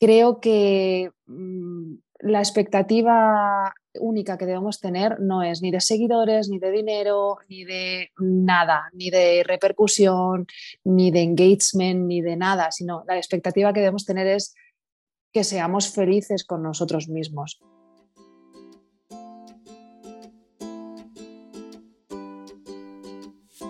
creo que mm, la expectativa única que debemos tener no es ni de seguidores, ni de dinero, ni de nada, ni de repercusión, ni de engagement, ni de nada, sino la expectativa que debemos tener es que seamos felices con nosotros mismos.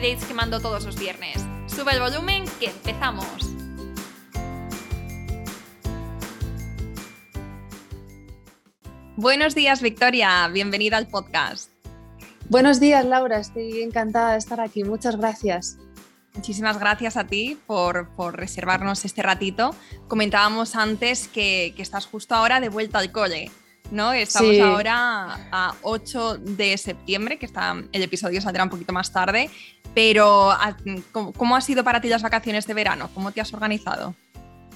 dates que mando todos los viernes. Sube el volumen que empezamos. Buenos días, Victoria. Bienvenida al podcast. Buenos días, Laura. Estoy encantada de estar aquí. Muchas gracias. Muchísimas gracias a ti por, reservarnos este ratito. Comentábamos antes que, estás justo ahora de vuelta al cole. ¿No? Estamos ahora a 8 de septiembre, que está, el episodio saldrá un poquito más tarde, pero ¿cómo, ha sido para ti las vacaciones de verano? ¿Cómo te has organizado?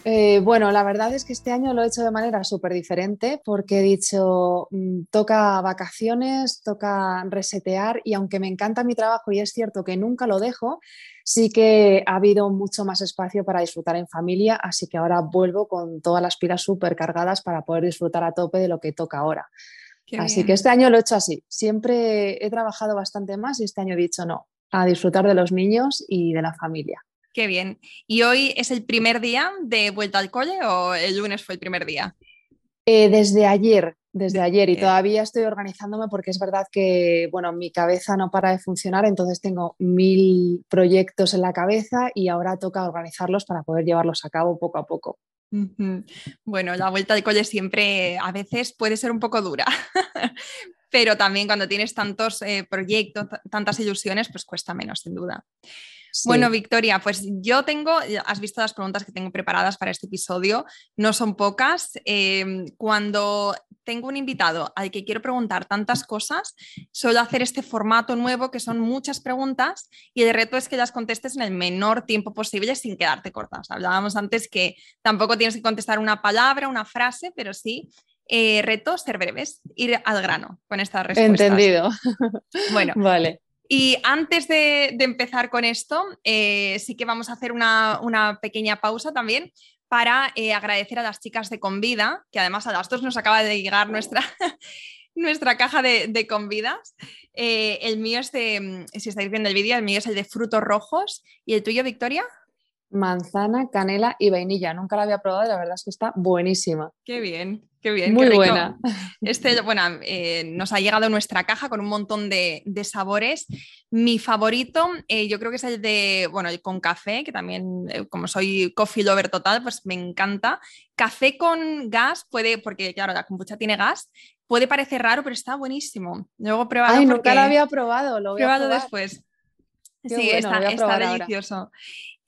Eh, bueno, la verdad es que este año lo he hecho de manera súper diferente porque he dicho, mm, toca vacaciones, toca resetear y aunque me encanta mi trabajo y es cierto que nunca lo dejo, sí que ha habido mucho más espacio para disfrutar en familia, así que ahora vuelvo con todas las pilas súper cargadas para poder disfrutar a tope de lo que toca ahora. así que este año lo he hecho así. Siempre he trabajado bastante más y este año he dicho no, a disfrutar de los niños y de la familia. Qué bien. ¿Y hoy es el primer día de vuelta al cole o el lunes fue el primer día? Eh, desde ayer, desde ayer y todavía estoy organizándome porque es verdad que, bueno, mi cabeza no para de funcionar, entonces tengo mil proyectos en la cabeza y ahora toca organizarlos para poder llevarlos a cabo poco a poco. Bueno, la vuelta al cole siempre a veces puede ser un poco dura, pero también cuando tienes tantos eh, proyectos, tantas ilusiones, pues cuesta menos, sin duda. Bueno, Victoria, pues yo tengo, has visto las preguntas que tengo preparadas para este episodio, no son pocas. Em, cuando tengo un invitado al que quiero preguntar tantas cosas, suelo hacer este formato nuevo que son muchas preguntas y el reto es que las contestes en el menor tiempo posible sin quedarte cortas. Hablábamos antes que tampoco tienes que contestar una palabra, una frase, pero sí eh, reto ser breves, ir al grano con estas respuestas. Entendido. Bueno, vale. Y antes de, empezar con esto, eh, sí que vamos a hacer una, pequeña pausa también para eh, agradecer a las chicas de Convida, que además a las dos nos acaba de llegar nuestra, nuestra caja de, convidas. Eh, el mío es de, si estáis viendo el vídeo, el mío es el de frutos rojos. ¿Y el tuyo, Victoria? Manzana, canela y vainilla. Nunca la había probado y la verdad es que está buenísima. Qué bien. Qué bien, Muy buena. Este, bueno, eh, nos ha llegado nuestra caja con un montón de, sabores. Mi favorito, eh, yo creo que es el de, bueno, el con café, que también, eh, como soy coffee lover total, pues me encanta. Café con gas puede, porque claro, la kombucha tiene gas, puede parecer raro, pero está buenísimo. Luego pruébalo. Ay, nunca lo había probado, lo voy a probar. después. sí, está, delicioso.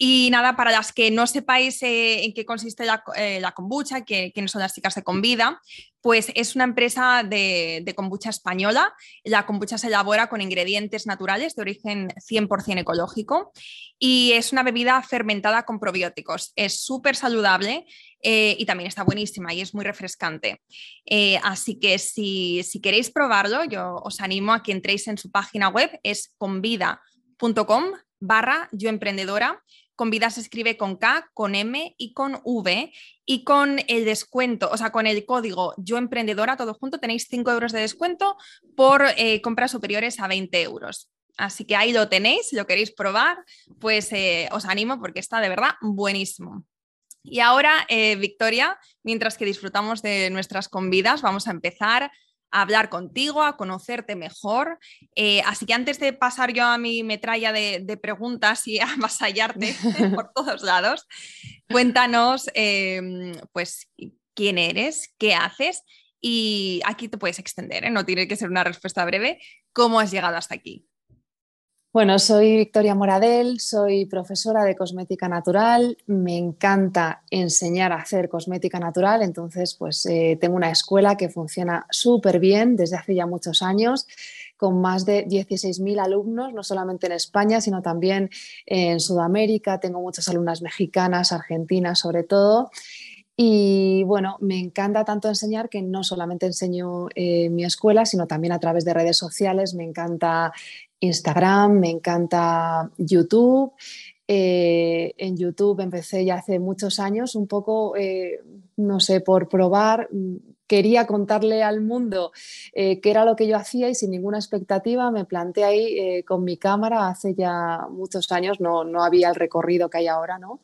Y nada, para las que no sepáis eh, en qué consiste la, eh, kombucha, que, quiénes son las chicas de Convida, pues es una empresa de, kombucha española. La kombucha se elabora con ingredientes naturales de origen 100% ecológico y es una bebida fermentada con probióticos. Es súper saludable eh, y también está buenísima y es muy refrescante. así que si, si, queréis probarlo, yo os animo a que entréis en su página web, es convida.com barra yo emprendedora con vida se escribe con K, con M y con V. Y con el descuento, o sea, con el código Yo Emprendedora, todo junto, tenéis 5 euros de descuento por eh, compras superiores a 20 euros. Así que ahí lo tenéis, si lo queréis probar, pues eh, os animo porque está de verdad buenísimo. Y ahora, eh, Victoria, mientras que disfrutamos de nuestras convidas, vamos a empezar hablar contigo, a conocerte mejor. Eh, así que antes de pasar yo a mi metralla de, preguntas y a avasallarte por todos lados, cuéntanos em, pues quién eres, qué haces y aquí te puedes extender, ¿eh? no tiene que ser una respuesta breve, cómo has llegado hasta aquí. Bueno, soy Victoria Moradel, soy profesora de cosmética natural, me encanta enseñar a hacer cosmética natural, entonces pues eh, tengo una escuela que funciona súper bien desde hace ya muchos años con más de 16.000 alumnos, no solamente en España, sino también en Sudamérica. Tengo muchas alumnas mexicanas, argentinas sobre todo. Y bueno, me encanta tanto enseñar que no solamente enseño en eh, mi escuela, sino también a través de redes sociales. Me encanta Instagram, me encanta YouTube. Eh, en YouTube empecé ya hace muchos años, un poco, eh, no sé, por probar. Quería contarle al mundo qué era lo que yo hacía y sin ninguna expectativa me planté ahí con mi cámara hace ya muchos años, no, no había el recorrido que hay ahora, ¿no?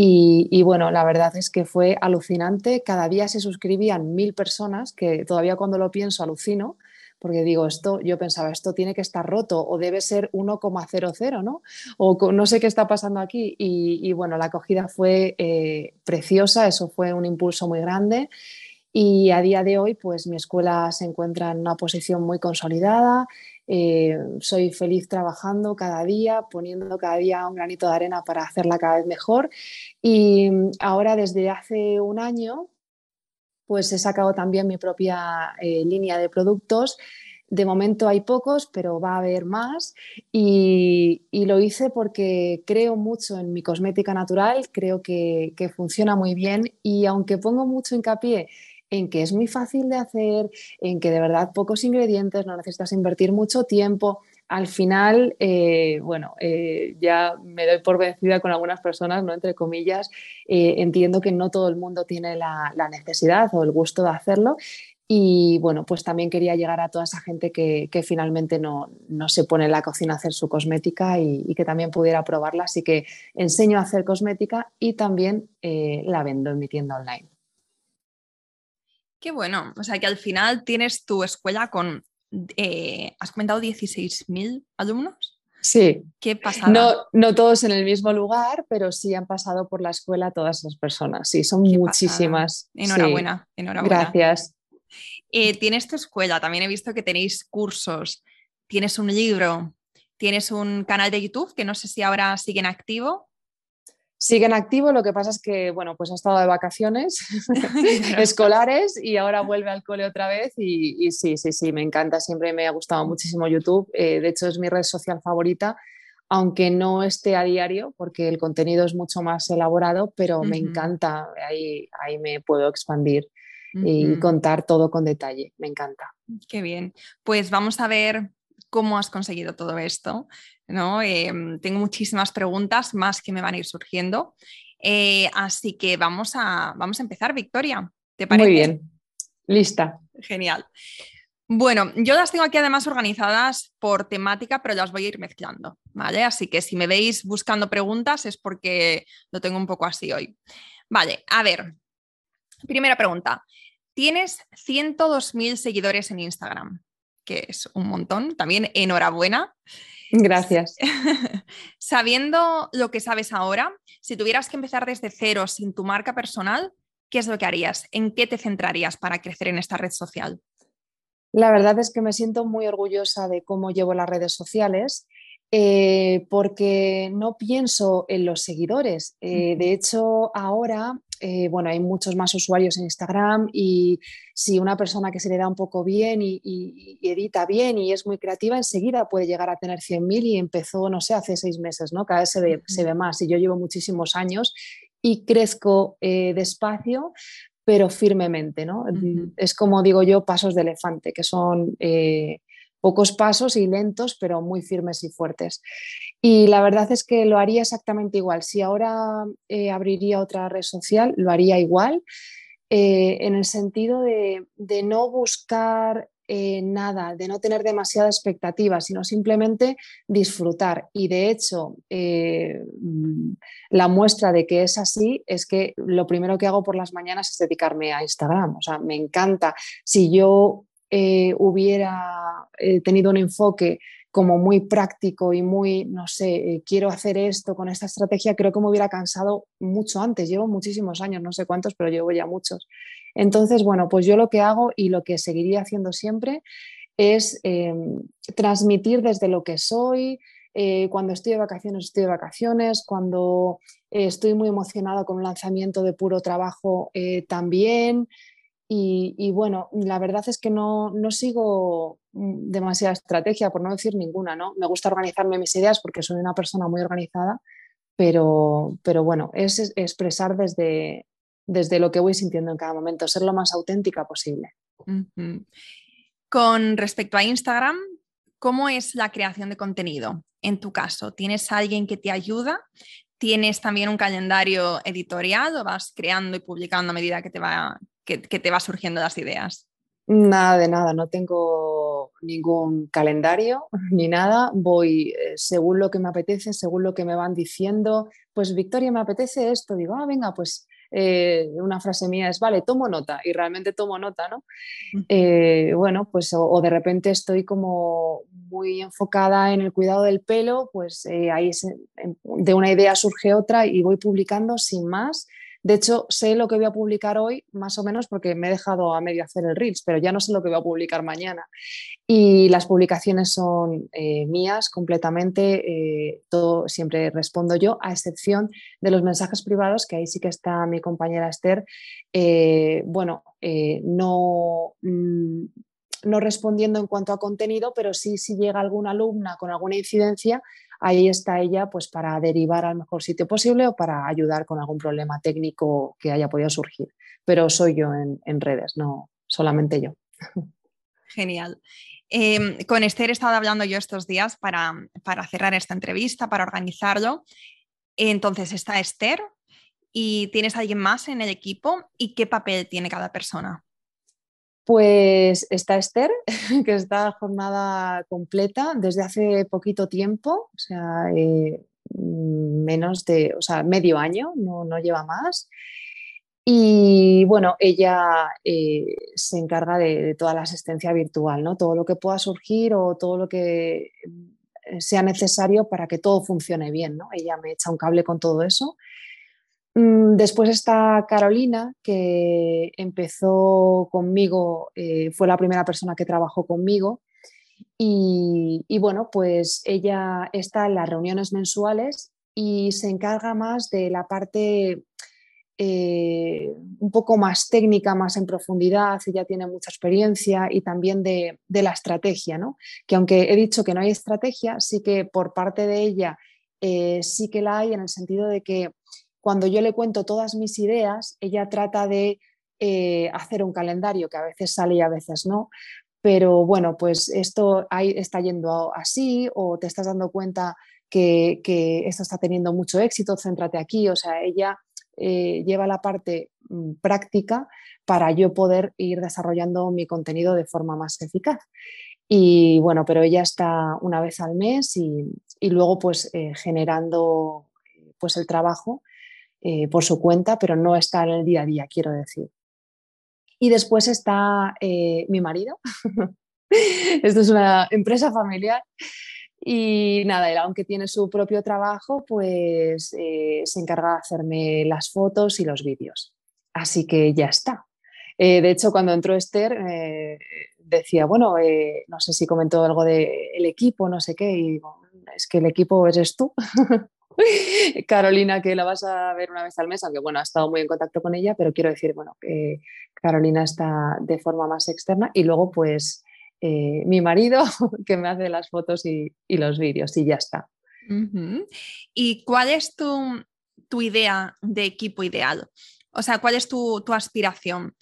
Y, bueno, la verdad es que fue alucinante. Cada día se suscribían mil personas, que todavía cuando lo pienso alucino, porque digo, esto, yo pensaba, esto tiene que estar roto o debe ser 1,00, ¿no? O no sé qué está pasando aquí. Y, bueno, la acogida fue eh, preciosa, eso fue un impulso muy grande. Y a día de hoy, pues mi escuela se encuentra en una posición muy consolidada. Eh, soy feliz trabajando cada día, poniendo cada día un granito de arena para hacerla cada vez mejor. Y ahora desde hace un año, pues he sacado también mi propia eh, línea de productos. De momento hay pocos, pero va a haber más. Y, lo hice porque creo mucho en mi cosmética natural, creo que, que funciona muy bien y aunque pongo mucho hincapié en que es muy fácil de hacer, en que de verdad pocos ingredientes, no necesitas invertir mucho tiempo. Al final, eh, bueno, eh, ya me doy por vencida con algunas personas, ¿no? Entre comillas, eh, entiendo que no todo el mundo tiene la, necesidad o el gusto de hacerlo y bueno, pues también quería llegar a toda esa gente que, finalmente no, se pone en la cocina a hacer su cosmética y, que también pudiera probarla. Así que enseño a hacer cosmética y también la vendo en mi tienda online. Qué bueno, o sea que al final tienes tu escuela con, eh, has comentado 16.000 alumnos. Sí. ¿Qué pasa? No, no todos en el mismo lugar, pero sí han pasado por la escuela todas las personas. Sí, son muchísimas. Enhorabuena, enhorabuena. Gracias. Eh, tienes tu escuela, también he visto que tenéis cursos, tienes un libro, tienes un canal de YouTube que no sé si ahora sigue en activo. Siguen activo, lo que pasa es que, bueno, pues ha estado de vacaciones escolares y ahora vuelve al cole otra vez y, sí, sí, sí, me encanta, siempre me ha gustado muchísimo YouTube, eh, de hecho es mi red social favorita, aunque no esté a diario porque el contenido es mucho más elaborado, pero me encanta, ahí, ahí me puedo expandir y contar todo con detalle, me encanta. Qué bien, pues vamos a ver cómo has conseguido todo esto. ¿No? Em, tengo muchísimas preguntas más que me van a ir surgiendo. Eh, así que vamos a, vamos a empezar, Victoria. ¿Te parece? Muy bien, lista. Genial. Bueno, yo las tengo aquí además organizadas por temática, pero las voy a ir mezclando, ¿vale? Así que si me veis buscando preguntas es porque lo tengo un poco así hoy. Vale, a ver. Primera pregunta. Tienes 102.000 seguidores en Instagram, que es un montón. También enhorabuena. Gracias. Sabiendo lo que sabes ahora, si tuvieras que empezar desde cero sin tu marca personal, ¿qué es lo que harías? ¿En qué te centrarías para crecer en esta red social? La verdad es que me siento muy orgullosa de cómo llevo las redes sociales eh, porque no pienso en los seguidores. Eh, de hecho, ahora, eh, bueno, hay muchos más usuarios en Instagram y si una persona que se le da un poco bien y, edita bien y es muy creativa, enseguida puede llegar a tener 100.000 y empezó, no sé, hace seis meses, ¿no? Cada vez se ve, se ve más y yo llevo muchísimos años y crezco despacio, pero firmemente, ¿no? Es como digo yo, pasos de elefante, que son pocos pasos y lentos, pero muy firmes y fuertes. Y la verdad es que lo haría exactamente igual. Si ahora eh, abriría otra red social, lo haría igual, eh, en el sentido de, no buscar eh, nada, de no tener demasiada expectativa, sino simplemente disfrutar. Y de hecho, la muestra de que es así es que lo primero que hago por las mañanas es dedicarme a Instagram. O sea, me encanta. Si yo eh, hubiera eh, tenido un enfoque como muy práctico y muy, no sé, eh, quiero hacer esto con esta estrategia, creo que me hubiera cansado mucho antes. Llevo muchísimos años, no sé cuántos, pero llevo ya muchos. Entonces, bueno, pues yo lo que hago y lo que seguiría haciendo siempre es transmitir desde lo que soy, cuando estoy de vacaciones, estoy de vacaciones, cuando estoy muy emocionada con un lanzamiento de puro trabajo, también. Y, bueno, la verdad es que no, sigo mm, demasiada estrategia, por no decir ninguna, ¿no? Me gusta organizarme mis ideas porque soy una persona muy organizada, pero, pero bueno, es expresar desde, desde lo que voy sintiendo en cada momento, ser lo más auténtica posible. Con respecto a Instagram, ¿cómo es la creación de contenido? En tu caso, ¿tienes alguien que te ayuda? ¿Tienes también un calendario editorial o vas creando y publicando a medida que te va, que, te va surgiendo las ideas? Nada de nada, no tengo ningún calendario ni nada, voy eh, según lo que me apetece, según lo que me van diciendo, pues Victoria, me apetece esto, digo, ah, venga, pues eh, una frase mía es, vale, tomo nota y realmente tomo nota, ¿no? Eh, bueno, pues o, de repente estoy como muy enfocada en el cuidado del pelo, pues ahí de una idea surge otra y voy publicando sin más de hecho, sé lo que voy a publicar hoy, más o menos, porque me he dejado a medio hacer el Reels, pero ya no sé lo que voy a publicar mañana. Y las publicaciones son eh, mías completamente, eh, todo siempre respondo yo, a excepción de los mensajes privados, que ahí sí que está mi compañera Esther. Eh, bueno, no mm, no respondiendo en cuanto a contenido, pero sí si llega alguna alumna con alguna incidencia, ahí está ella pues para derivar al mejor sitio posible o para ayudar con algún problema técnico que haya podido surgir. Pero soy yo en, redes, no solamente yo. Genial. Em, con Esther he estado hablando yo estos días para, para cerrar esta entrevista, para organizarlo. Entonces está Esther y tienes alguien más en el equipo y qué papel tiene cada persona. Pues está Esther, que está jornada completa desde hace poquito tiempo, o sea, eh, menos de, o sea, medio año, no, lleva más. Y bueno, ella eh, se encarga de, toda la asistencia virtual, ¿no? Todo lo que pueda surgir o todo lo que eh, sea necesario para que todo funcione bien, ¿no? Ella me echa un cable con todo eso después está Carolina, que empezó conmigo, eh, fue la primera persona que trabajó conmigo. Y, bueno, pues ella está en las reuniones mensuales y se encarga más de la parte eh, un poco más técnica, más en profundidad, ella tiene mucha experiencia y también de, la estrategia, ¿no? Que aunque he dicho que no hay estrategia, sí que por parte de ella eh, sí que la hay en el sentido de que cuando yo le cuento todas mis ideas, ella trata de eh, hacer un calendario que a veces sale y a veces no, pero bueno, pues esto ahí está yendo así o te estás dando cuenta que, esto está teniendo mucho éxito, céntrate aquí, o sea, ella eh, lleva la parte mm, práctica para yo poder ir desarrollando mi contenido de forma más eficaz. Y bueno, pero ella está una vez al mes y, luego pues eh, generando pues el trabajo eh, por su cuenta, pero no está en el día a día, quiero decir. Y después está eh, mi marido. Esto es una empresa familiar. Y nada, él, aunque tiene su propio trabajo, pues eh, se encarga de hacerme las fotos y los vídeos. Así que ya está. de hecho, cuando entró Esther, decía, bueno, no sé si comentó algo del equipo, no sé qué, y digo, es que el equipo eres tú. Carolina, que la vas a ver una vez al mes, aunque bueno, ha estado muy en contacto con ella, pero quiero decir, bueno, que Carolina está de forma más externa y luego pues eh, mi marido que me hace las fotos y, los vídeos y ya está. ¿Y cuál es tu, idea de equipo ideal? O sea, ¿cuál es tu aspiración?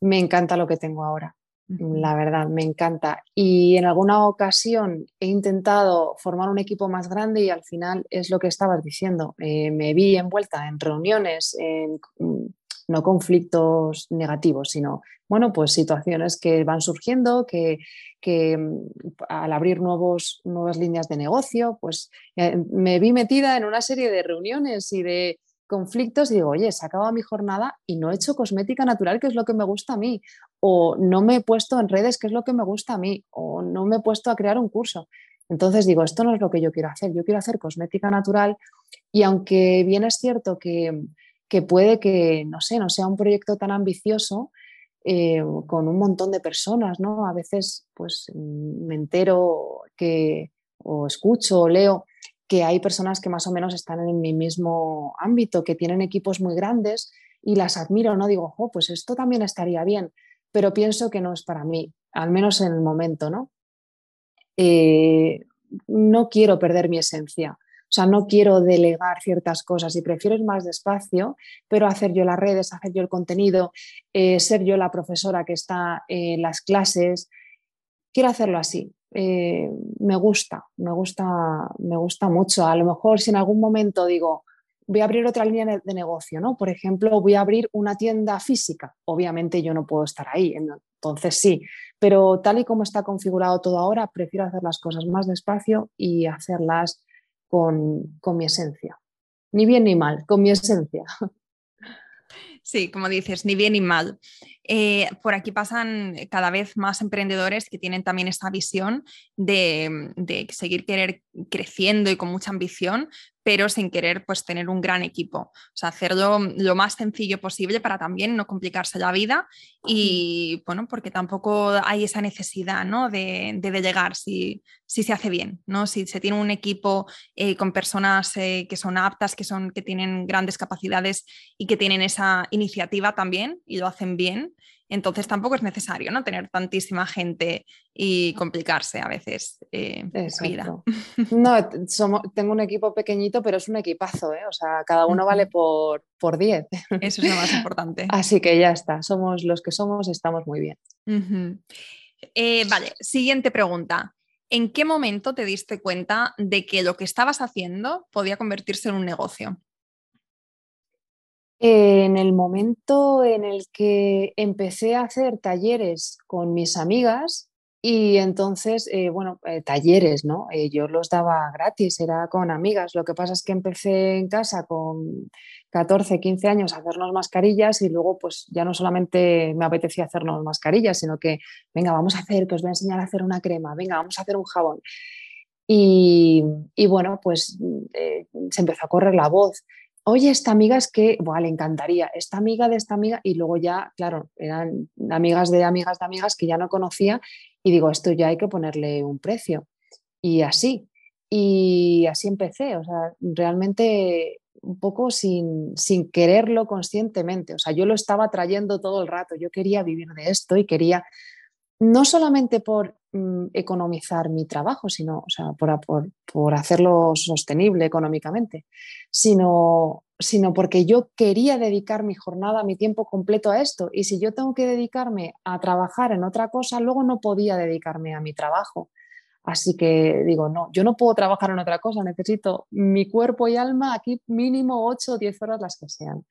Me encanta lo que tengo ahora. La verdad, me encanta. Y en alguna ocasión he intentado formar un equipo más grande y al final es lo que estabas diciendo. Eh, me vi envuelta en reuniones, en, mm, no conflictos negativos, sino, bueno, pues situaciones que van surgiendo, que, mm, al abrir nuevos, nuevas líneas de negocio, pues eh, me vi metida en una serie de reuniones y de conflictos y digo, oye, se acaba mi jornada y no he hecho cosmética natural, que es lo que me gusta a mí, o no me he puesto en redes, que es lo que me gusta a mí, o no me he puesto a crear un curso. Entonces digo, esto no es lo que yo quiero hacer, yo quiero hacer cosmética natural y aunque bien es cierto que, puede que, no sé, no sea un proyecto tan ambicioso, eh, con un montón de personas, ¿no? A veces pues me entero que o escucho o leo que hay personas que más o menos están en mi mismo ámbito, que tienen equipos muy grandes y las admiro, ¿no? Digo, pues esto también estaría bien, pero pienso que no es para mí, al menos en el momento, ¿no? Eh, no quiero perder mi esencia. O sea, no quiero delegar ciertas cosas y prefiero ir más despacio, pero hacer yo las redes, hacer yo el contenido, eh, ser yo la profesora que está en las clases. Quiero hacerlo así. Eh, me gusta, me gusta, me gusta mucho. A lo mejor si en algún momento digo, voy a abrir otra línea de negocio, ¿no? Por ejemplo, voy a abrir una tienda física. Obviamente yo no puedo estar ahí, entonces sí, pero tal y como está configurado todo ahora, prefiero hacer las cosas más despacio y hacerlas con, mi esencia. Ni bien ni mal, con mi esencia. Sí, como dices, ni bien ni mal. Eh, por aquí pasan cada vez más emprendedores que tienen también esta visión de, de, seguir querer creciendo y con mucha ambición, pero sin querer pues tener un gran equipo. O sea, hacerlo lo más sencillo posible para también no complicarse la vida y bueno, porque tampoco hay esa necesidad ¿no? de, de delegar si, si, se hace bien, ¿no? Si se tiene un equipo eh, con personas eh, que son aptas, que, son, que tienen grandes capacidades y que tienen esa iniciativa también y lo hacen bien, entonces tampoco es necesario ¿no? tener tantísima gente y complicarse a veces eh, vida. No, tengo un equipo pequeñito, pero es un equipazo, ¿eh? o sea, cada uno vale por, por 10. Eso es lo más importante. Así que ya está, somos los que somos, estamos muy bien. Eh, vale, siguiente pregunta. ¿En qué momento te diste cuenta de que lo que estabas haciendo podía convertirse en un negocio? En el momento en el que empecé a hacer talleres con mis amigas y entonces, eh, bueno, eh, talleres, ¿no? Eh, yo los daba gratis, era con amigas. Lo que pasa es que empecé en casa con 14, 15 años a hacernos mascarillas y luego pues ya no solamente me apetecía hacernos mascarillas, sino que, venga, vamos a hacer, que os voy a enseñar a hacer una crema, venga, vamos a hacer un jabón. Y, y bueno, pues se empezó a correr la voz oye, esta amiga es que, bueno, le encantaría, esta amiga de esta amiga, y luego ya, claro, eran amigas de amigas de amigas que ya no conocía, y digo, esto ya hay que ponerle un precio. Y así, y así empecé, o sea, realmente un poco sin, sin quererlo conscientemente, o sea, yo lo estaba trayendo todo el rato, yo quería vivir de esto y quería, no solamente por mm, economizar mi trabajo, sino o sea, por, por, por hacerlo sostenible económicamente, sino, sino porque yo quería dedicar mi jornada, mi tiempo completo a esto. Y si yo tengo que dedicarme a trabajar en otra cosa, luego no podía dedicarme a mi trabajo. Así que digo, no, yo no puedo trabajar en otra cosa, necesito mi cuerpo y alma aquí mínimo 8 o 10 horas las que sean.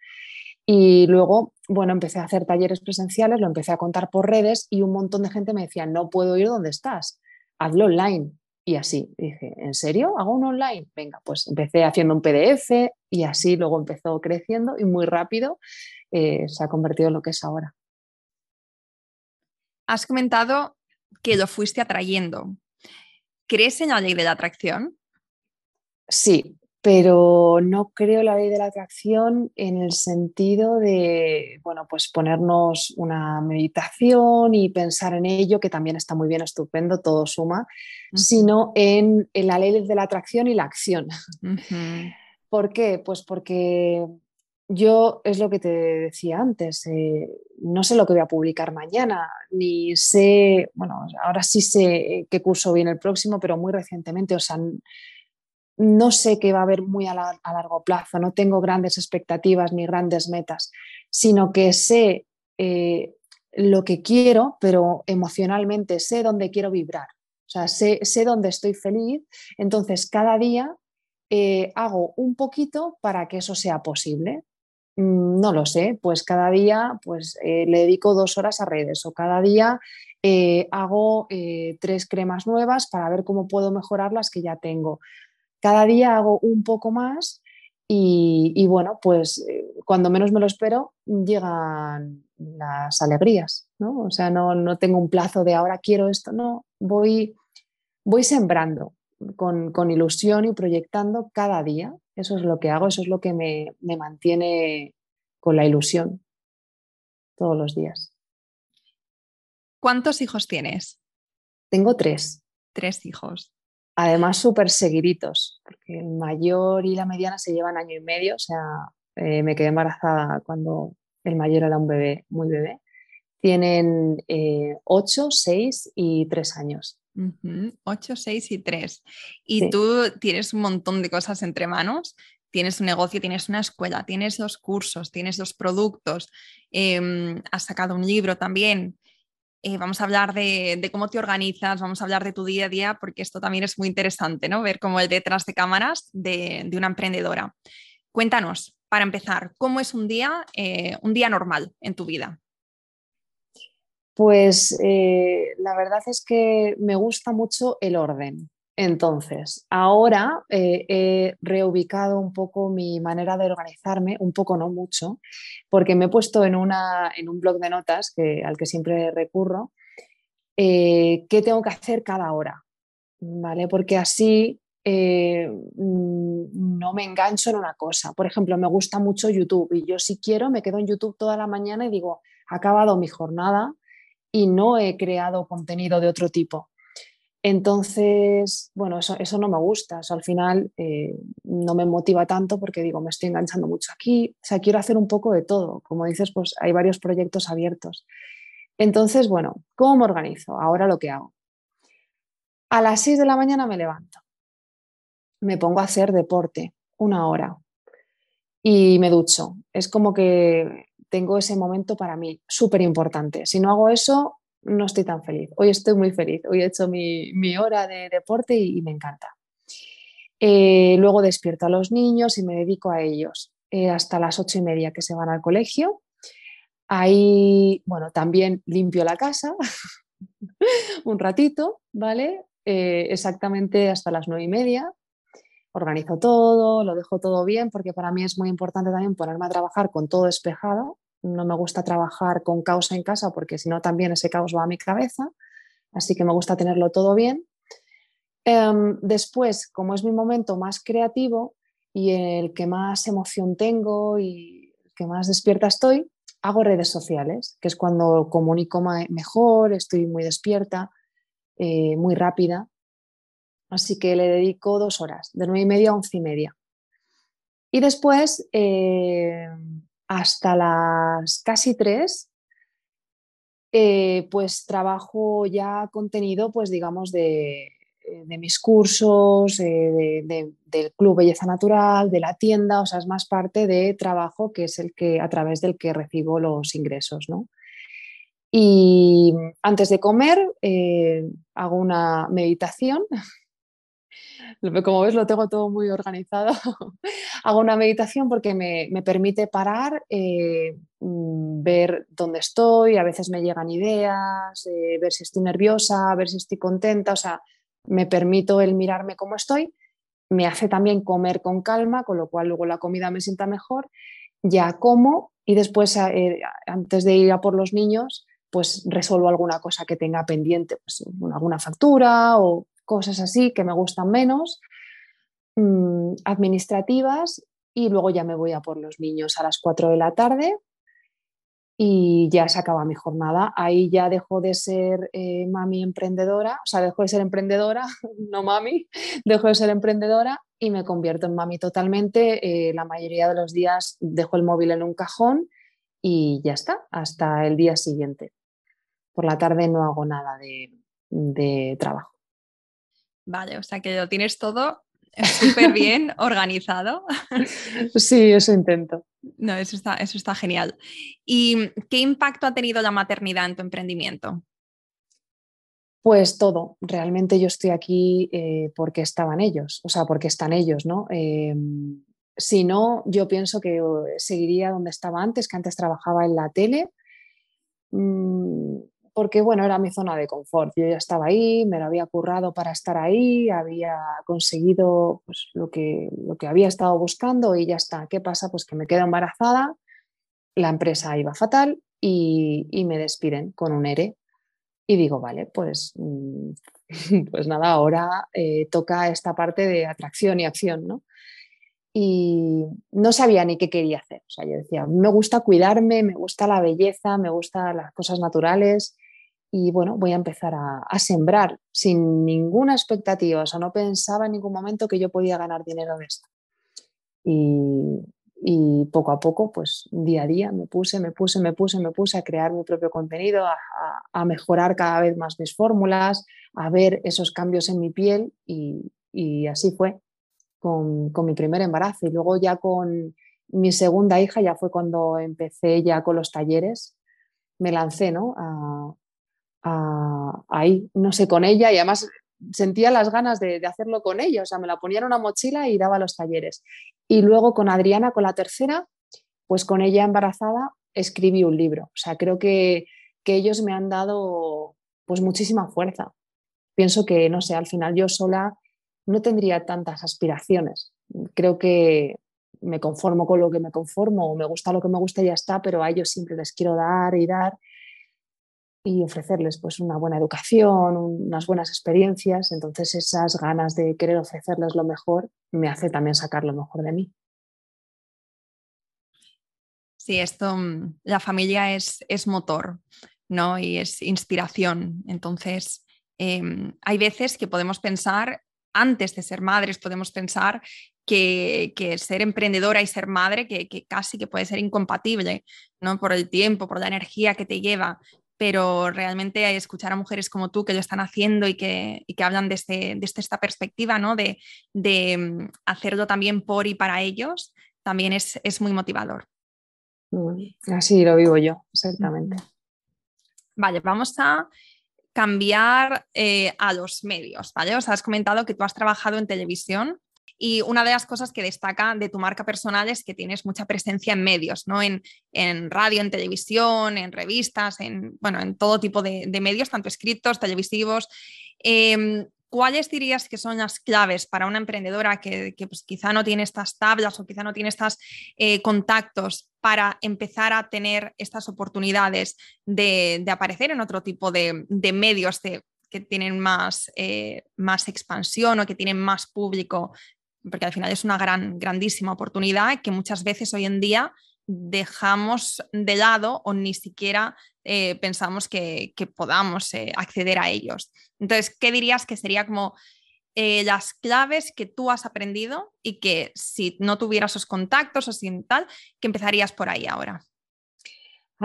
Y luego, bueno, empecé a hacer talleres presenciales, lo empecé a contar por redes y un montón de gente me decía, no puedo ir donde estás, hazlo online. Y así dije, ¿en serio? ¿Hago un online? Venga, pues empecé haciendo un PDF y así luego empezó creciendo y muy rápido eh, se ha convertido en lo que es ahora. Has comentado que lo fuiste atrayendo. ¿Crees en la ley de la atracción? Sí, pero no creo la ley de la atracción en el sentido de, bueno, pues ponernos una meditación y pensar en ello, que también está muy bien, estupendo, todo suma, sino en, la ley de la atracción y la acción. ¿Por qué? Pues porque yo es lo que te decía antes, eh, no sé lo que voy a publicar mañana, ni sé, bueno, ahora sí sé qué curso viene el próximo, pero muy recientemente, o sea, no sé qué va a haber muy a, largo plazo, no tengo grandes expectativas ni grandes metas, sino que sé eh, lo que quiero, pero emocionalmente sé dónde quiero vibrar, o sea, sé, dónde estoy feliz, entonces cada día eh, hago un poquito para que eso sea posible. Mm, no lo sé, pues cada día pues, eh, le dedico dos horas a redes o cada día hago tres cremas nuevas para ver cómo puedo mejorar las que ya tengo cada día hago un poco más Y, bueno, pues eh, cuando menos me lo espero, llegan las alegrías, ¿no? O sea, no, no tengo un plazo de ahora quiero esto, no, voy, voy sembrando con, con, ilusión y proyectando cada día. Eso es lo que hago, eso es lo que me, me mantiene con la ilusión todos los días. ¿Cuántos hijos tienes? Tengo tres. Tres hijos. Además, súper seguiditos, porque el mayor y la mediana se llevan año y medio, o sea, eh, me quedé embarazada cuando el mayor era un bebé, muy bebé. Tienen eh, ocho, seis y tres años. Ocho, seis y tres. Y tú tienes un montón de cosas entre manos. Tienes un negocio, tienes una escuela, tienes dos cursos, tienes dos productos, em, has sacado un libro también. Eh, vamos a hablar de, cómo te organizas, vamos a hablar de tu día a día, porque esto también es muy interesante, ¿no? Ver cómo el detrás de cámaras de, una emprendedora. Cuéntanos, para empezar, ¿cómo es un día, eh, un día normal en tu vida? Pues eh, la verdad es que me gusta mucho el orden. Entonces, ahora eh, he reubicado un poco mi manera de organizarme, un poco no mucho, porque me he puesto en, una, en un blog de notas que, al que siempre recurro, eh, qué tengo que hacer cada hora, ¿vale? Porque así eh, mm, no me engancho en una cosa. Por ejemplo, me gusta mucho YouTube y yo si quiero me quedo en YouTube toda la mañana y digo, ha acabado mi jornada y no he creado contenido de otro tipo. Entonces, bueno, eso, no me gusta, al final eh, no me motiva tanto porque digo, me estoy enganchando mucho aquí, o sea, quiero hacer un poco de todo, como dices, pues hay varios proyectos abiertos. Entonces, bueno, ¿cómo me organizo? Ahora lo que hago. A las 6 de la mañana me levanto, me pongo a hacer deporte una hora y me ducho. Es como que tengo ese momento para mí súper importante. Si no hago eso, no estoy tan feliz. Hoy estoy muy feliz. Hoy he hecho mi, hora de deporte y, me encanta. Eh, luego despierto a los niños y me dedico a ellos eh, hasta las ocho y media que se van al colegio. Ahí, bueno, también limpio la casa un ratito, ¿vale? Eh, exactamente hasta las nueve y media. Organizo todo, lo dejo todo bien, porque para mí es muy importante también ponerme a trabajar con todo despejado no me gusta trabajar con caos en casa porque si no también ese caos va a mi cabeza, así que me gusta tenerlo todo bien. Em, después, como es mi momento más creativo y el que más emoción tengo y el que más despierta estoy, hago redes sociales, que es cuando comunico mejor, estoy muy despierta, eh, muy rápida. Así que le dedico dos horas, de nueve y media a once y media. Y después, eh, hasta las casi tres, eh, pues trabajo ya contenido, pues digamos, de, eh, mis cursos, eh, del Club Belleza Natural, de la tienda, o sea, es más parte de trabajo que es el que a través del que recibo los ingresos, ¿no? Y antes de comer hago una meditación como ves, lo tengo todo muy organizado. Hago una meditación porque me, permite parar, eh, mm, ver dónde estoy, a veces me llegan ideas, eh, ver si estoy nerviosa, ver si estoy contenta, o sea, me permito el mirarme cómo estoy. Me hace también comer con calma, con lo cual luego la comida me sienta mejor. Ya como y después, eh, antes de ir a por los niños, pues resuelvo alguna cosa que tenga pendiente, pues, alguna factura o cosas así que me gustan menos, mm, administrativas, y luego ya me voy a por los niños a las 4 de la tarde y ya se acaba mi jornada. Ahí ya dejo de ser eh, mami emprendedora, o sea, dejo de ser emprendedora, no mami, dejo de ser emprendedora y me convierto en mami totalmente. Eh, la mayoría de los días dejo el móvil en un cajón y ya está, hasta el día siguiente. Por la tarde no hago nada de trabajo. Vale, o sea que lo tienes todo súper bien organizado. Sí, eso intento. No, eso está, eso está genial. ¿Y qué impacto ha tenido la maternidad en tu emprendimiento? Pues todo, realmente yo estoy aquí eh, porque estaban ellos, o sea, porque están ellos, ¿no? Em, si no, yo pienso que seguiría donde estaba antes, que antes trabajaba en la tele. Mm, porque bueno, era mi zona de confort. Yo ya estaba ahí, me lo había currado para estar ahí, había conseguido pues, lo, que, lo que había estado buscando y ya está. ¿Qué pasa? Pues que me quedo embarazada, la empresa iba fatal y, y me despiden con un ERE. Y digo, vale, pues, mm, pues nada, ahora eh, toca esta parte de atracción y acción, ¿no? y no sabía ni qué quería hacer. O sea, yo decía, me gusta cuidarme, me gusta la belleza, me gustan las cosas naturales y bueno, voy a empezar a, sembrar sin ninguna expectativa. O sea, no pensaba en ningún momento que yo podía ganar dinero de esto. Y, poco a poco, pues día a día me puse, me puse, me puse, me puse a crear mi propio contenido, a, mejorar cada vez más mis fórmulas, a ver esos cambios en mi piel y así fue con, mi primer embarazo y luego ya con mi segunda hija ya fue cuando empecé ya con los talleres, me lancé, ¿no? A, ahí, no sé, con ella y además sentía las ganas de, hacerlo con ella, o sea, me la ponía en una mochila y daba los talleres. Y luego con Adriana, con la tercera, pues con ella embarazada, escribí un libro. O sea, creo que, que ellos me han dado pues muchísima fuerza. Pienso que, no sé, al final yo sola no tendría tantas aspiraciones. Creo que me conformo con lo que me conformo o me gusta lo que me gusta y ya está, pero a ellos siempre les quiero dar y dar y ofrecerles pues una buena educación, unas buenas experiencias. Entonces esas ganas de querer ofrecerles lo mejor me hace también sacar lo mejor de mí. Sí, esto, mm, la familia es, es motor, ¿no? Y es inspiración. Entonces, em, hay veces que podemos pensar antes de ser madres podemos pensar que, ser emprendedora y ser madre, que, casi que puede ser incompatible, ¿no? Por el tiempo, por la energía que te lleva, pero realmente escuchar a mujeres como tú que lo están haciendo y que, que hablan desde, esta perspectiva, ¿no? De, mm, hacerlo también por y para ellos, también es, es muy motivador. Así lo vivo yo, exactamente. Vale, vamos a cambiar eh, a los medios, ¿vale? Os has comentado que tú has trabajado en televisión y una de las cosas que destaca de tu marca personal es que tienes mucha presencia en medios, ¿no? En, radio, en televisión, en revistas, en, bueno, en todo tipo de, medios, tanto escritos, televisivos. Em, ¿Cuáles dirías que son las claves para una emprendedora que, pues, quizá no tiene estas tablas o quizá no tiene estos eh, contactos para empezar a tener estas oportunidades de, aparecer en otro tipo de, medios que tienen eh, más expansión o que tienen más público? Porque al final es una gran, grandísima oportunidad que muchas veces hoy en día dejamos de lado o ni siquiera eh, pensamos que, podamos eh, acceder a ellos. Entonces, ¿qué dirías que sería como eh, las claves que tú has aprendido y que si no tuvieras esos contactos o sin tal, que empezarías por ahí ahora?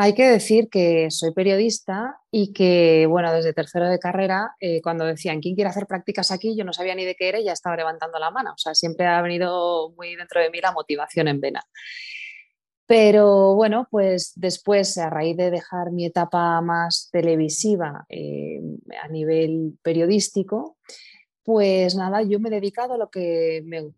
Hay que decir que soy periodista y que, bueno, desde tercero de carrera, cuando decían quién quiere hacer prácticas aquí, yo no sabía ni de qué era y ya estaba levantando la mano. O sea, siempre ha venido muy dentro de mí la motivación en vena. Pero bueno, pues después, a raíz de dejar mi etapa más televisiva eh, a nivel periodístico, pues nada, yo me he dedicado a lo que me,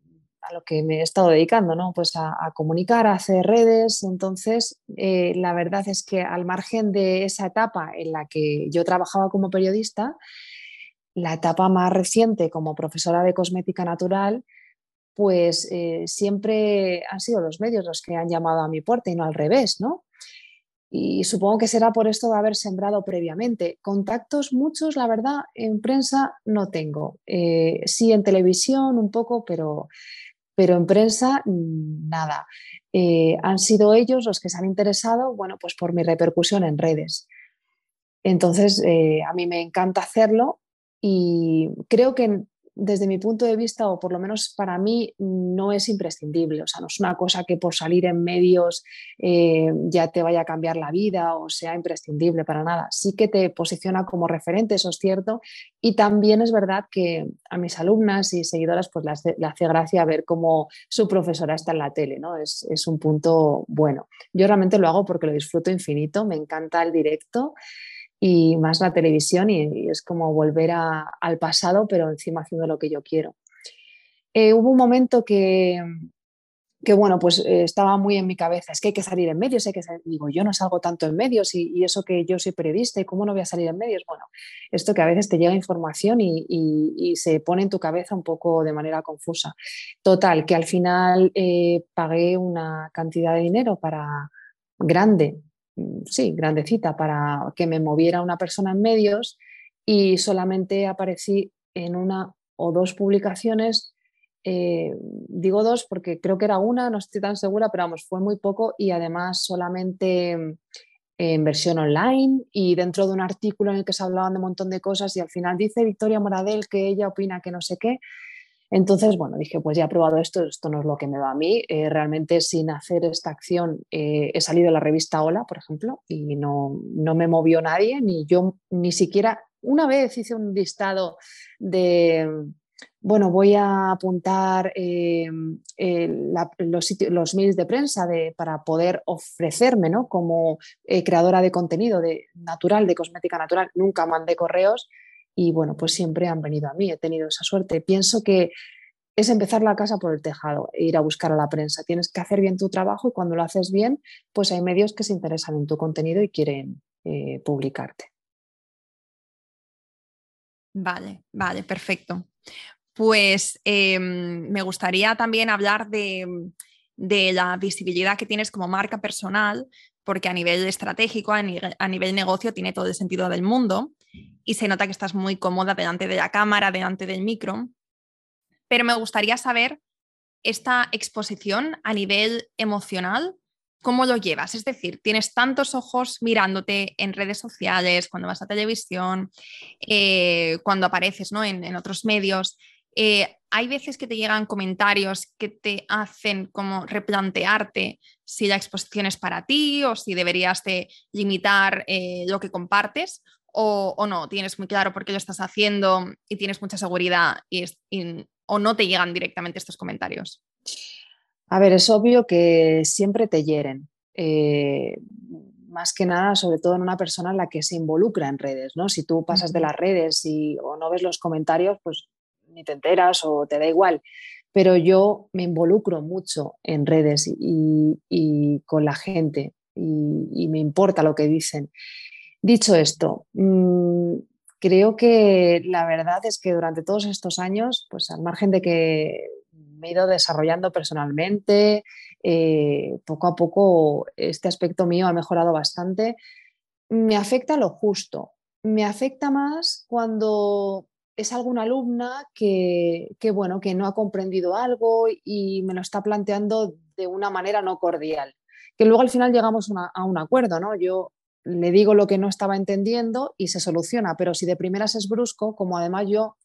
a lo que me he estado dedicando, ¿no? Pues a, comunicar, a hacer redes. Entonces, eh, la verdad es que al margen de esa etapa en la que yo trabajaba como periodista, la etapa más reciente como profesora de cosmética natural, pues eh, siempre han sido los medios los que han llamado a mi puerta y no al revés, ¿no? Y supongo que será por esto de haber sembrado previamente. Contactos muchos, la verdad, en prensa no tengo. Eh, sí en televisión un poco, pero, pero en prensa nada. Eh, han sido ellos los que se han interesado, bueno, pues por mi repercusión en redes. Entonces, a mí me encanta hacerlo y creo que desde mi punto de vista, o por lo menos para mí, no es imprescindible. O sea, no es una cosa que por salir en medios eh, ya te vaya a cambiar la vida o sea imprescindible para nada. Sí que te posiciona como referente, eso es cierto. Y también es verdad que a mis alumnas y seguidoras pues le hace, gracia ver cómo su profesora está en la tele, ¿no? Es un punto bueno. Yo realmente lo hago porque lo disfruto infinito, me encanta el directo y más la televisión y, es como volver al pasado, pero encima haciendo lo que yo quiero. Eh, hubo un momento que, que bueno, pues eh, estaba muy en mi cabeza, es que hay que salir en medios, hay que digo, yo no salgo tanto en medios y, eso que yo soy periodista y cómo no voy a salir en medios, bueno, esto que a veces te llega información y, se pone en tu cabeza un poco de manera confusa. Total, que al final eh, pagué una cantidad de dinero para grande, sí, grandecita, para que me moviera una persona en medios y solamente aparecí en una o dos publicaciones eh, digo dos porque creo que era una, no estoy tan segura, pero vamos, fue muy poco y además solamente mm, en versión online y dentro de un artículo en el que se hablaban de un montón de cosas y al final dice Victoria Moradel que ella opina que no sé qué. Entonces, bueno, dije, pues ya he probado esto, esto no es lo que me va a mí. Eh, realmente sin hacer esta acción eh, he salido de la revista Hola, por ejemplo, y no, no me movió nadie, ni yo ni siquiera, una vez hice un listado de bueno, voy a apuntar eh, los, los, mails de prensa para poder ofrecerme ¿no? como creadora de contenido de, natural, de cosmética natural. Nunca mandé correos y bueno, pues siempre han venido a mí, he tenido esa suerte. Pienso que es empezar la casa por el tejado e ir a buscar a la prensa. Tienes que hacer bien tu trabajo y cuando lo haces bien, pues hay medios que se interesan en tu contenido y quieren eh, publicarte. Vale, vale, perfecto pues em, me gustaría también hablar de, la visibilidad que tienes como marca personal, porque a nivel estratégico, a nivel, negocio, tiene todo el sentido del mundo y se nota que estás muy cómoda delante de la cámara, delante del micro. Pero me gustaría saber esta exposición a nivel emocional, ¿cómo lo llevas? Es decir, tienes tantos ojos mirándote en redes sociales, cuando vas a televisión, eh, cuando apareces ¿no? en, otros medios. Eh, hay veces que te llegan comentarios que te hacen como replantearte si la exposición es para ti o si deberías de limitar eh, lo que compartes o, no, tienes muy claro por qué lo estás haciendo y tienes mucha seguridad y, o no te llegan directamente estos comentarios. A ver, es obvio que siempre te hieren. Eh, más que nada, sobre todo en una persona en la que se involucra en redes, ¿no? Si tú pasas de las redes y, o no ves los comentarios, pues ni te enteras o te da igual. Pero yo me involucro mucho en redes y, con la gente y, me importa lo que dicen. Dicho esto, mm, creo que la verdad es que durante todos estos años, pues al margen de que me he ido desarrollando personalmente, eh, poco a poco este aspecto mío ha mejorado bastante. Me afecta lo justo. Me afecta más cuando es alguna alumna que, bueno, que no ha comprendido algo y me lo está planteando de una manera no cordial. Que luego al final llegamos a un acuerdo, ¿no? Yo le digo lo que no estaba entendiendo y se soluciona, pero si de primeras es brusco, como además yo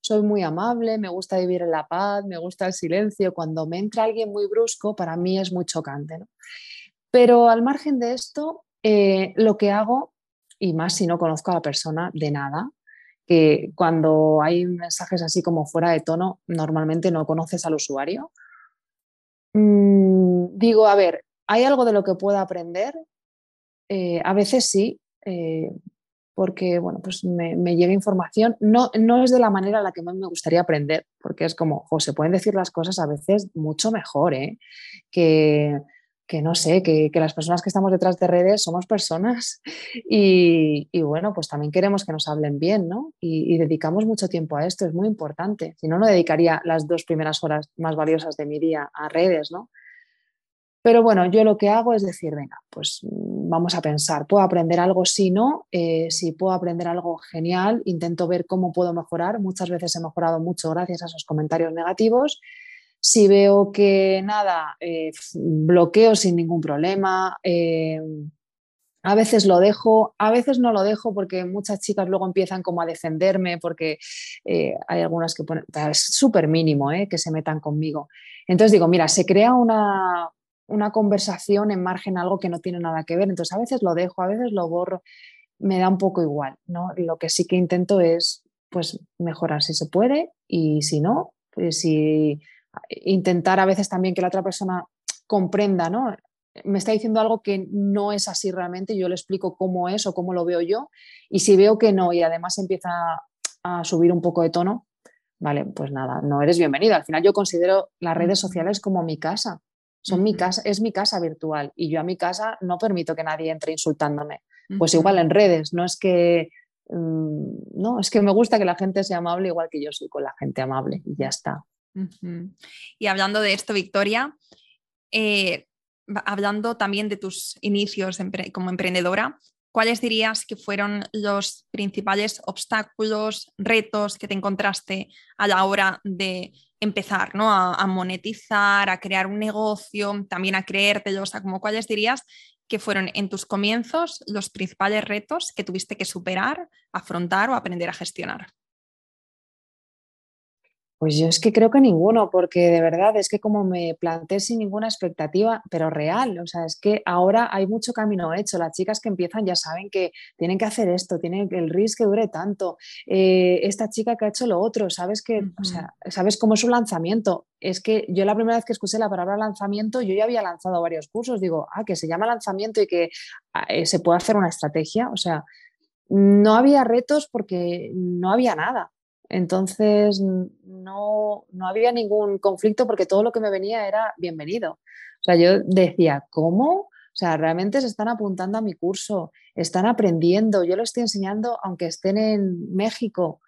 soy muy amable, me gusta vivir en la paz, me gusta el silencio, cuando me entra alguien muy brusco, para mí es muy chocante. Pero al margen de esto, eh, lo que hago, y más si no conozco a la persona de nada, que cuando hay mensajes así como fuera de tono, normalmente no conoces al usuario. Mm, digo, a ver, ¿hay algo de lo que pueda aprender? Eh, a veces sí, eh, porque bueno, pues me, llega información. No, no es de la manera en la que más me gustaría aprender, porque es como, se pueden decir las cosas a veces mucho mejor, ¿eh? que que no sé, que, las personas que estamos detrás de redes somos personas y, bueno, pues también queremos que nos hablen bien, ¿no? Y, dedicamos mucho tiempo a esto, es muy importante. Si no, no dedicaría las dos primeras horas más valiosas de mi día a redes, ¿no? Pero bueno, yo lo que hago es decir, venga, pues vamos a pensar, ¿puedo aprender algo? Si no, eh, si puedo aprender algo genial, intento ver cómo puedo mejorar. Muchas veces he mejorado mucho gracias a esos comentarios negativos si veo que nada, eh, bloqueo sin ningún problema. Eh, a veces lo dejo, a veces no lo dejo porque muchas chicas luego empiezan como a defenderme porque hay algunas que ponen, es súper mínimo que se metan conmigo. Entonces digo, mira, se crea una, una conversación en margen a algo que no tiene nada que ver. Entonces a veces lo dejo, a veces lo borro, me da un poco igual. ¿no? Lo que sí que intento es pues mejorar si se puede y si no, pues si intentar a veces también que la otra persona comprenda, ¿no? Me está diciendo algo que no es así realmente, yo le explico cómo es o cómo lo veo yo, y si veo que no y además empieza a subir un poco de tono, vale, pues nada, no eres bienvenido. Al final yo considero las redes sociales como mi casa. Son mi casa, es mi casa virtual y yo a mi casa no permito que nadie entre insultándome. Pues igual en redes, no es que mm, no, es que me gusta que la gente sea amable igual que yo soy con la gente amable y ya está. Y hablando de esto, Victoria, eh, hablando también de tus inicios como emprendedora, ¿cuáles dirías que fueron los principales obstáculos, retos que te encontraste a la hora de empezar ¿no? a, monetizar, a crear un negocio, también a creértelo? O sea, cuáles dirías que fueron en tus comienzos los principales retos que tuviste que superar, afrontar o aprender a gestionar? Pues yo es que creo que ninguno, porque de verdad es que como me planteé sin ninguna expectativa, pero real, o sea, es que ahora hay mucho camino hecho. Las chicas que empiezan ya saben que tienen que hacer esto, tienen que el risk que dure tanto. Eh, esta chica que ha hecho lo otro, sabes que, o sea, sabes cómo es un lanzamiento. Es que yo la primera vez que escuché la palabra lanzamiento, yo ya había lanzado varios cursos, digo, ah, que se llama lanzamiento y que ah, eh, se puede hacer una estrategia, o sea, no había retos porque no había nada. Entonces, no, había ningún conflicto porque todo lo que me venía era bienvenido. O sea, yo decía, ¿cómo? O sea, realmente se están apuntando a mi curso, están aprendiendo, yo lo estoy enseñando aunque estén en México,